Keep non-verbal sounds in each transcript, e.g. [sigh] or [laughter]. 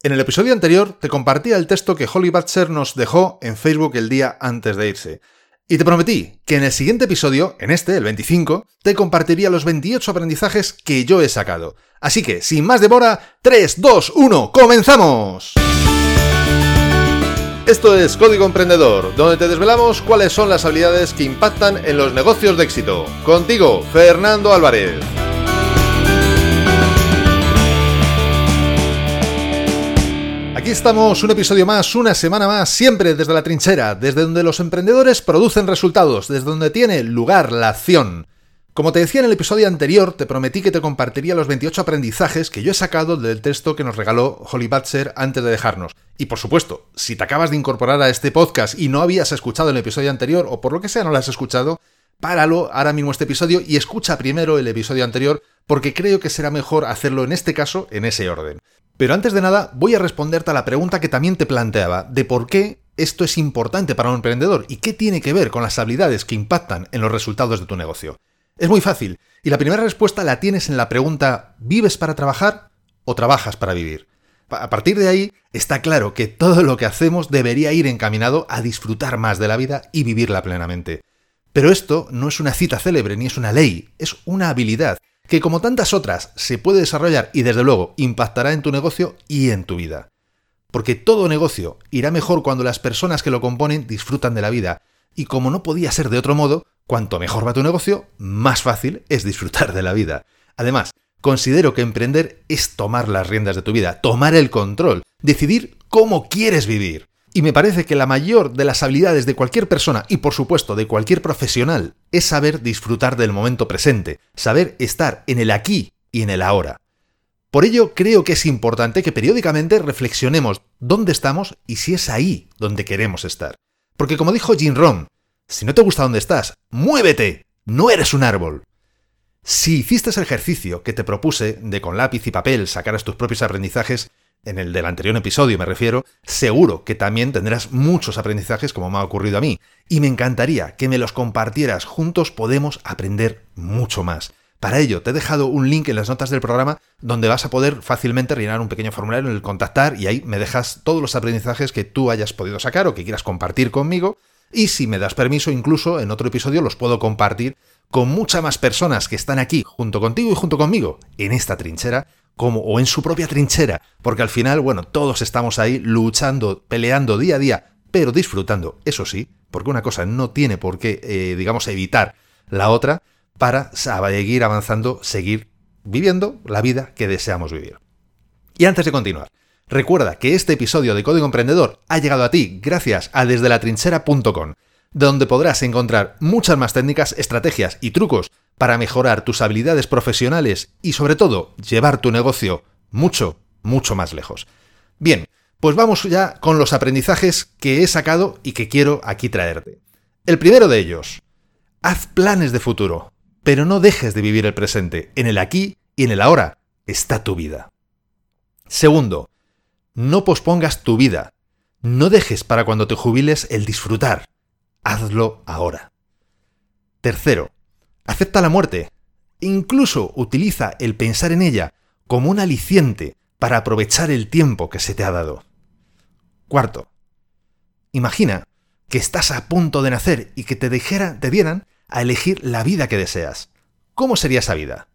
En el episodio anterior te compartía el texto que Holly Butcher nos dejó en Facebook el día antes de irse. Y te prometí que en el siguiente episodio, en este, el 25, te compartiría los 28 aprendizajes que yo he sacado. Así que, sin más demora, 3, 2, 1, ¡comenzamos! Esto es Código Emprendedor, donde te desvelamos cuáles son las habilidades que impactan en los negocios de éxito. Contigo, Fernando Álvarez. Aquí estamos, un episodio más, una semana más, siempre desde la trinchera, desde donde los emprendedores producen resultados, desde donde tiene lugar la acción. Como te decía en el episodio anterior, te prometí que te compartiría los 28 aprendizajes que yo he sacado del texto que nos regaló Holly Butcher antes de dejarnos. Y por supuesto, si te acabas de incorporar a este podcast y no habías escuchado el episodio anterior, o por lo que sea no lo has escuchado, páralo ahora mismo este episodio y escucha primero el episodio anterior, porque creo que será mejor hacerlo en este caso en ese orden. Pero antes de nada, voy a responderte a la pregunta que también te planteaba, de por qué esto es importante para un emprendedor y qué tiene que ver con las habilidades que impactan en los resultados de tu negocio. Es muy fácil, y la primera respuesta la tienes en la pregunta ¿vives para trabajar o trabajas para vivir? A partir de ahí, está claro que todo lo que hacemos debería ir encaminado a disfrutar más de la vida y vivirla plenamente. Pero esto no es una cita célebre ni es una ley, es una habilidad que como tantas otras se puede desarrollar y desde luego impactará en tu negocio y en tu vida. Porque todo negocio irá mejor cuando las personas que lo componen disfrutan de la vida, y como no podía ser de otro modo, cuanto mejor va tu negocio, más fácil es disfrutar de la vida. Además, considero que emprender es tomar las riendas de tu vida, tomar el control, decidir cómo quieres vivir. Y me parece que la mayor de las habilidades de cualquier persona y por supuesto de cualquier profesional es saber disfrutar del momento presente, saber estar en el aquí y en el ahora. Por ello creo que es importante que periódicamente reflexionemos dónde estamos y si es ahí donde queremos estar. Porque como dijo Jim Rohn, si no te gusta dónde estás, muévete, no eres un árbol. Si hiciste ese ejercicio que te propuse de con lápiz y papel sacaras tus propios aprendizajes, en el del anterior episodio me refiero, seguro que también tendrás muchos aprendizajes como me ha ocurrido a mí, y me encantaría que me los compartieras, juntos podemos aprender mucho más. Para ello, te he dejado un link en las notas del programa donde vas a poder fácilmente rellenar un pequeño formulario en el contactar y ahí me dejas todos los aprendizajes que tú hayas podido sacar o que quieras compartir conmigo. Y si me das permiso, incluso en otro episodio los puedo compartir con muchas más personas que están aquí junto contigo y junto conmigo en esta trinchera como o en su propia trinchera, porque al final, bueno, todos estamos ahí luchando, peleando día a día, pero disfrutando, eso sí, porque una cosa no tiene por qué, eh, digamos, evitar la otra para seguir avanzando, seguir viviendo la vida que deseamos vivir. Y antes de continuar, recuerda que este episodio de Código Emprendedor ha llegado a ti gracias a desde la trinchera.com, donde podrás encontrar muchas más técnicas, estrategias y trucos para mejorar tus habilidades profesionales y sobre todo llevar tu negocio mucho, mucho más lejos. Bien, pues vamos ya con los aprendizajes que he sacado y que quiero aquí traerte. El primero de ellos, haz planes de futuro, pero no dejes de vivir el presente. En el aquí y en el ahora está tu vida. Segundo, no pospongas tu vida. No dejes para cuando te jubiles el disfrutar. Hazlo ahora. Tercero, Acepta la muerte. Incluso utiliza el pensar en ella como un aliciente para aprovechar el tiempo que se te ha dado. Cuarto, imagina que estás a punto de nacer y que te, dijera, te dieran a elegir la vida que deseas. ¿Cómo sería esa vida?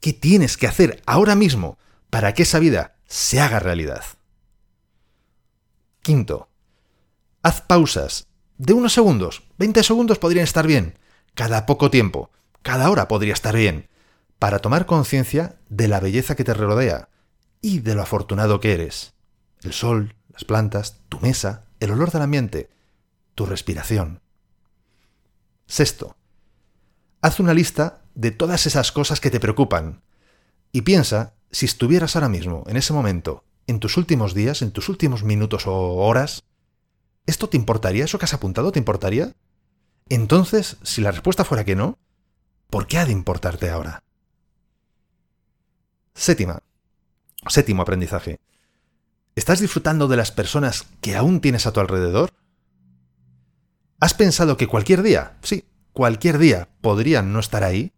¿Qué tienes que hacer ahora mismo para que esa vida se haga realidad? Quinto, haz pausas de unos segundos. 20 segundos podrían estar bien cada poco tiempo, cada hora podría estar bien, para tomar conciencia de la belleza que te rodea y de lo afortunado que eres. El sol, las plantas, tu mesa, el olor del ambiente, tu respiración. Sexto, haz una lista de todas esas cosas que te preocupan y piensa si estuvieras ahora mismo, en ese momento, en tus últimos días, en tus últimos minutos o horas, ¿esto te importaría? ¿Eso que has apuntado te importaría? Entonces, si la respuesta fuera que no, ¿por qué ha de importarte ahora? Séptima. Séptimo aprendizaje. ¿Estás disfrutando de las personas que aún tienes a tu alrededor? ¿Has pensado que cualquier día, sí, cualquier día podrían no estar ahí?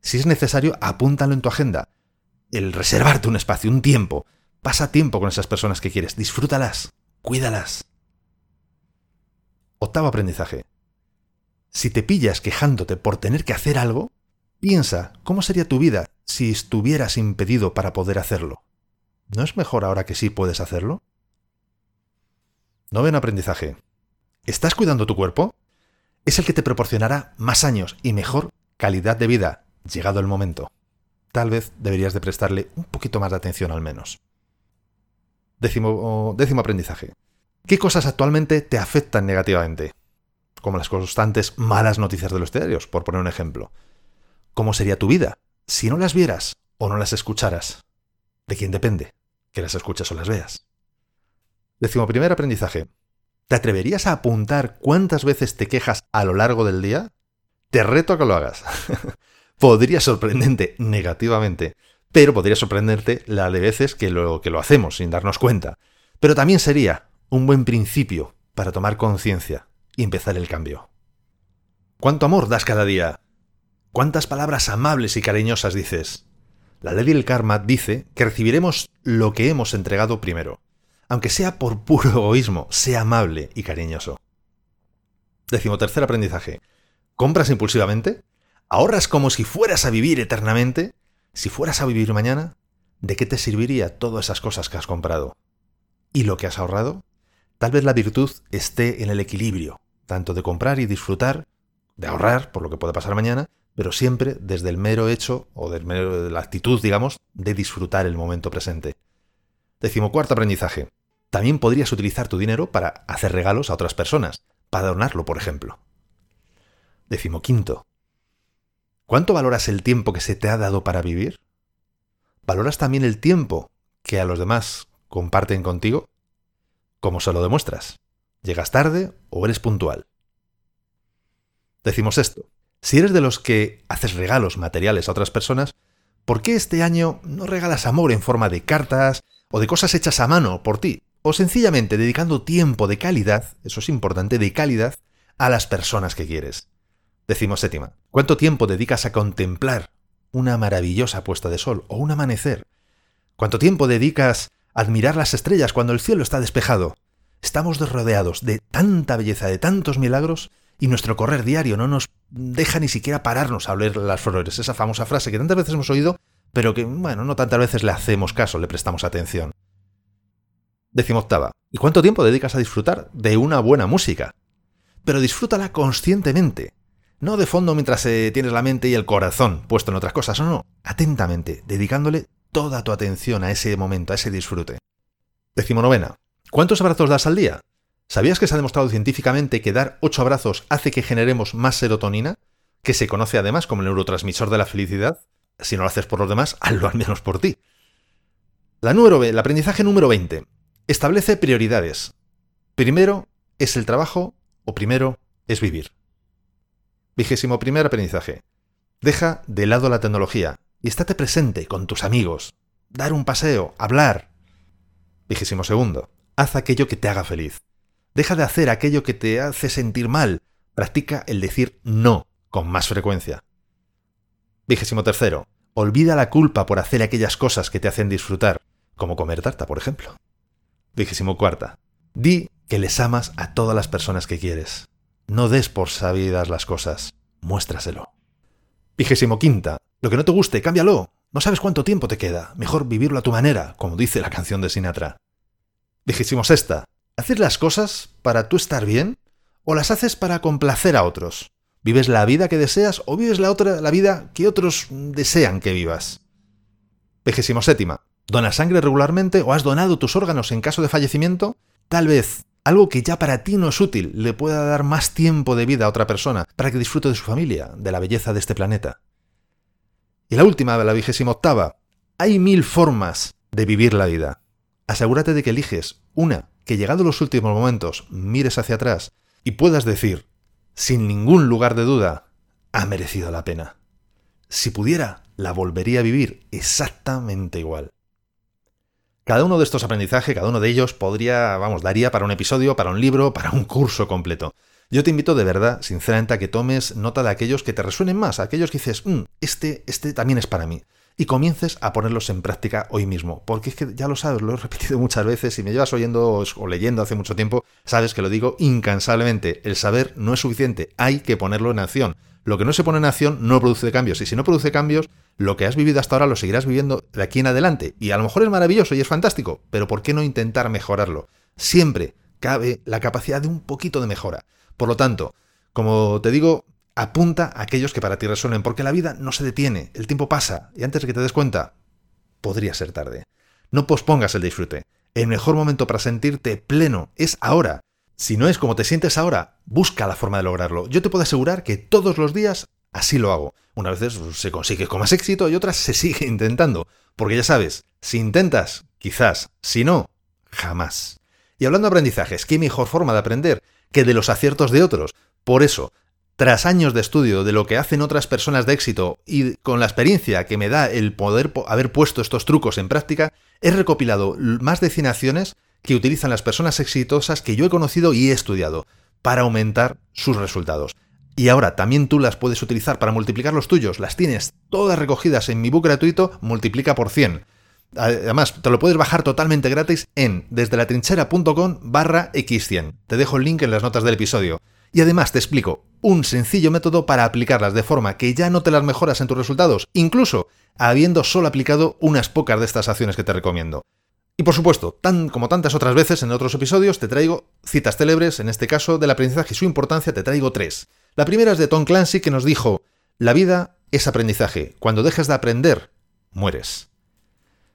Si es necesario, apúntalo en tu agenda. El reservarte un espacio, un tiempo, Pasa tiempo con esas personas que quieres, disfrútalas, cuídalas. Octavo aprendizaje. Si te pillas quejándote por tener que hacer algo, piensa cómo sería tu vida si estuvieras impedido para poder hacerlo. ¿No es mejor ahora que sí puedes hacerlo? Noveno aprendizaje. ¿Estás cuidando tu cuerpo? Es el que te proporcionará más años y mejor calidad de vida, llegado el momento. Tal vez deberías de prestarle un poquito más de atención al menos. Décimo, décimo aprendizaje. ¿Qué cosas actualmente te afectan negativamente? Como las constantes malas noticias de los diarios, por poner un ejemplo. ¿Cómo sería tu vida si no las vieras o no las escucharas? ¿De quién depende? Que las escuches o las veas. Décimo primer aprendizaje. ¿Te atreverías a apuntar cuántas veces te quejas a lo largo del día? Te reto a que lo hagas. [laughs] podría sorprenderte negativamente, pero podría sorprenderte la de veces que lo, que lo hacemos sin darnos cuenta. Pero también sería un buen principio para tomar conciencia y empezar el cambio. ¿Cuánto amor das cada día? ¿Cuántas palabras amables y cariñosas dices? La ley del karma dice que recibiremos lo que hemos entregado primero. Aunque sea por puro egoísmo, sea amable y cariñoso. Décimo tercer aprendizaje. ¿Compras impulsivamente? ¿Ahorras como si fueras a vivir eternamente? Si fueras a vivir mañana, ¿de qué te serviría todas esas cosas que has comprado? ¿Y lo que has ahorrado? Tal vez la virtud esté en el equilibrio, tanto de comprar y disfrutar, de ahorrar por lo que pueda pasar mañana, pero siempre desde el mero hecho o del mero, de la actitud, digamos, de disfrutar el momento presente. Decimocuarto aprendizaje. También podrías utilizar tu dinero para hacer regalos a otras personas, para donarlo, por ejemplo. Decimoquinto. ¿Cuánto valoras el tiempo que se te ha dado para vivir? ¿Valoras también el tiempo que a los demás comparten contigo? ¿Cómo se lo demuestras? ¿Llegas tarde o eres puntual? Decimos esto. Si eres de los que haces regalos materiales a otras personas, ¿por qué este año no regalas amor en forma de cartas o de cosas hechas a mano por ti? O sencillamente dedicando tiempo de calidad, eso es importante, de calidad, a las personas que quieres. Decimos séptima. ¿Cuánto tiempo dedicas a contemplar una maravillosa puesta de sol o un amanecer? ¿Cuánto tiempo dedicas a admirar las estrellas cuando el cielo está despejado? Estamos rodeados de tanta belleza, de tantos milagros, y nuestro correr diario no nos deja ni siquiera pararnos a oler las flores. Esa famosa frase que tantas veces hemos oído, pero que, bueno, no tantas veces le hacemos caso, le prestamos atención. Décimo octava. ¿Y cuánto tiempo dedicas a disfrutar de una buena música? Pero disfrútala conscientemente. No de fondo mientras eh, tienes la mente y el corazón puesto en otras cosas, no, no, atentamente, dedicándole toda tu atención a ese momento, a ese disfrute. Decimonovena. ¿Cuántos abrazos das al día? ¿Sabías que se ha demostrado científicamente que dar 8 abrazos hace que generemos más serotonina? Que se conoce además como el neurotransmisor de la felicidad. Si no lo haces por los demás, [laughs] hazlo al menos por ti. La número el aprendizaje número 20. Establece prioridades. Primero es el trabajo o primero es vivir. Vigésimo primer aprendizaje. Deja de lado la tecnología y estate presente con tus amigos. Dar un paseo, hablar. Vigésimo segundo. Haz aquello que te haga feliz. Deja de hacer aquello que te hace sentir mal. Practica el decir no con más frecuencia. Vigésimo tercero. Olvida la culpa por hacer aquellas cosas que te hacen disfrutar, como comer tarta, por ejemplo. Vigésimo cuarta. Di que les amas a todas las personas que quieres. No des por sabidas las cosas, muéstraselo. Vigésimo quinta. Lo que no te guste, cámbialo. No sabes cuánto tiempo te queda. Mejor vivirlo a tu manera, como dice la canción de Sinatra. Vigésimo sexta. ¿Haces las cosas para tú estar bien? ¿O las haces para complacer a otros? ¿Vives la vida que deseas o vives la, otra, la vida que otros desean que vivas? Vigésimo séptima. ¿Donas sangre regularmente o has donado tus órganos en caso de fallecimiento? Tal vez algo que ya para ti no es útil le pueda dar más tiempo de vida a otra persona para que disfrute de su familia, de la belleza de este planeta. Y la última, la vigésima octava. Hay mil formas de vivir la vida. Asegúrate de que eliges una que llegado los últimos momentos mires hacia atrás y puedas decir, sin ningún lugar de duda, ha merecido la pena. Si pudiera, la volvería a vivir exactamente igual. Cada uno de estos aprendizajes, cada uno de ellos podría, vamos, daría para un episodio, para un libro, para un curso completo. Yo te invito de verdad, sinceramente, a que tomes nota de aquellos que te resuenen más, aquellos que dices, mm, este, este también es para mí. Y comiences a ponerlos en práctica hoy mismo. Porque es que ya lo sabes, lo he repetido [laughs] muchas veces, si me llevas oyendo o leyendo hace mucho tiempo, sabes que lo digo incansablemente. El saber no es suficiente, hay que ponerlo en acción. Lo que no se pone en acción no produce cambios. Y si no produce cambios, lo que has vivido hasta ahora lo seguirás viviendo de aquí en adelante. Y a lo mejor es maravilloso y es fantástico, pero ¿por qué no intentar mejorarlo? Siempre cabe la capacidad de un poquito de mejora. Por lo tanto, como te digo, apunta a aquellos que para ti resuelven, porque la vida no se detiene, el tiempo pasa, y antes de que te des cuenta, podría ser tarde. No pospongas el disfrute. El mejor momento para sentirte pleno es ahora. Si no es como te sientes ahora, busca la forma de lograrlo. Yo te puedo asegurar que todos los días así lo hago. Unas veces se consigue con más éxito y otras se sigue [laughs] intentando. Porque ya sabes, si intentas, quizás, si no, jamás. Y hablando de aprendizajes, ¿qué mejor forma de aprender que de los aciertos de otros? Por eso, tras años de estudio de lo que hacen otras personas de éxito y con la experiencia que me da el poder haber puesto estos trucos en práctica, he recopilado más de 100 acciones que utilizan las personas exitosas que yo he conocido y he estudiado para aumentar sus resultados. Y ahora también tú las puedes utilizar para multiplicar los tuyos. Las tienes todas recogidas en mi book gratuito, multiplica por 100. Además, te lo puedes bajar totalmente gratis en desde latrinchera.com barra x100. Te dejo el link en las notas del episodio. Y además te explico un sencillo método para aplicarlas de forma que ya no te las mejoras en tus resultados, incluso habiendo solo aplicado unas pocas de estas acciones que te recomiendo. Y por supuesto, tan como tantas otras veces en otros episodios, te traigo citas célebres, en este caso del aprendizaje y su importancia, te traigo tres. La primera es de Tom Clancy que nos dijo, la vida es aprendizaje, cuando dejes de aprender, mueres.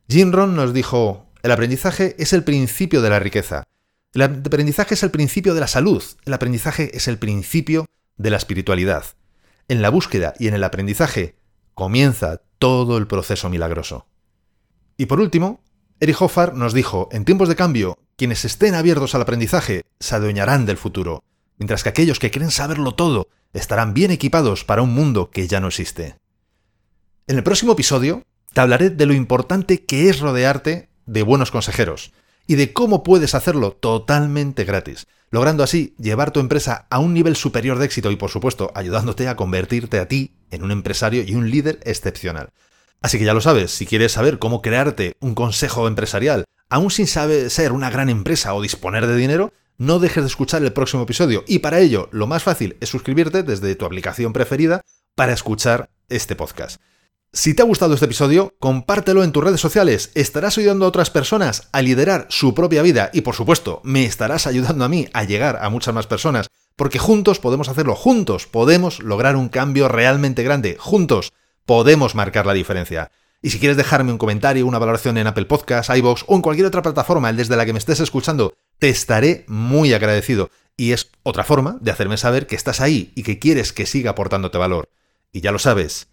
Jim Ron nos dijo, el aprendizaje es el principio de la riqueza. El aprendizaje es el principio de la salud, el aprendizaje es el principio de la espiritualidad. En la búsqueda y en el aprendizaje comienza todo el proceso milagroso. Y por último, Eric Hoffar nos dijo, en tiempos de cambio, quienes estén abiertos al aprendizaje se adueñarán del futuro, mientras que aquellos que creen saberlo todo estarán bien equipados para un mundo que ya no existe. En el próximo episodio te hablaré de lo importante que es rodearte de buenos consejeros, y de cómo puedes hacerlo totalmente gratis, logrando así llevar tu empresa a un nivel superior de éxito y por supuesto ayudándote a convertirte a ti en un empresario y un líder excepcional. Así que ya lo sabes, si quieres saber cómo crearte un consejo empresarial, aún sin saber ser una gran empresa o disponer de dinero, no dejes de escuchar el próximo episodio y para ello lo más fácil es suscribirte desde tu aplicación preferida para escuchar este podcast. Si te ha gustado este episodio, compártelo en tus redes sociales, estarás ayudando a otras personas a liderar su propia vida y por supuesto me estarás ayudando a mí a llegar a muchas más personas, porque juntos podemos hacerlo, juntos podemos lograr un cambio realmente grande, juntos podemos marcar la diferencia. Y si quieres dejarme un comentario, una valoración en Apple Podcasts, iVoox o en cualquier otra plataforma desde la que me estés escuchando, te estaré muy agradecido. Y es otra forma de hacerme saber que estás ahí y que quieres que siga aportándote valor. Y ya lo sabes,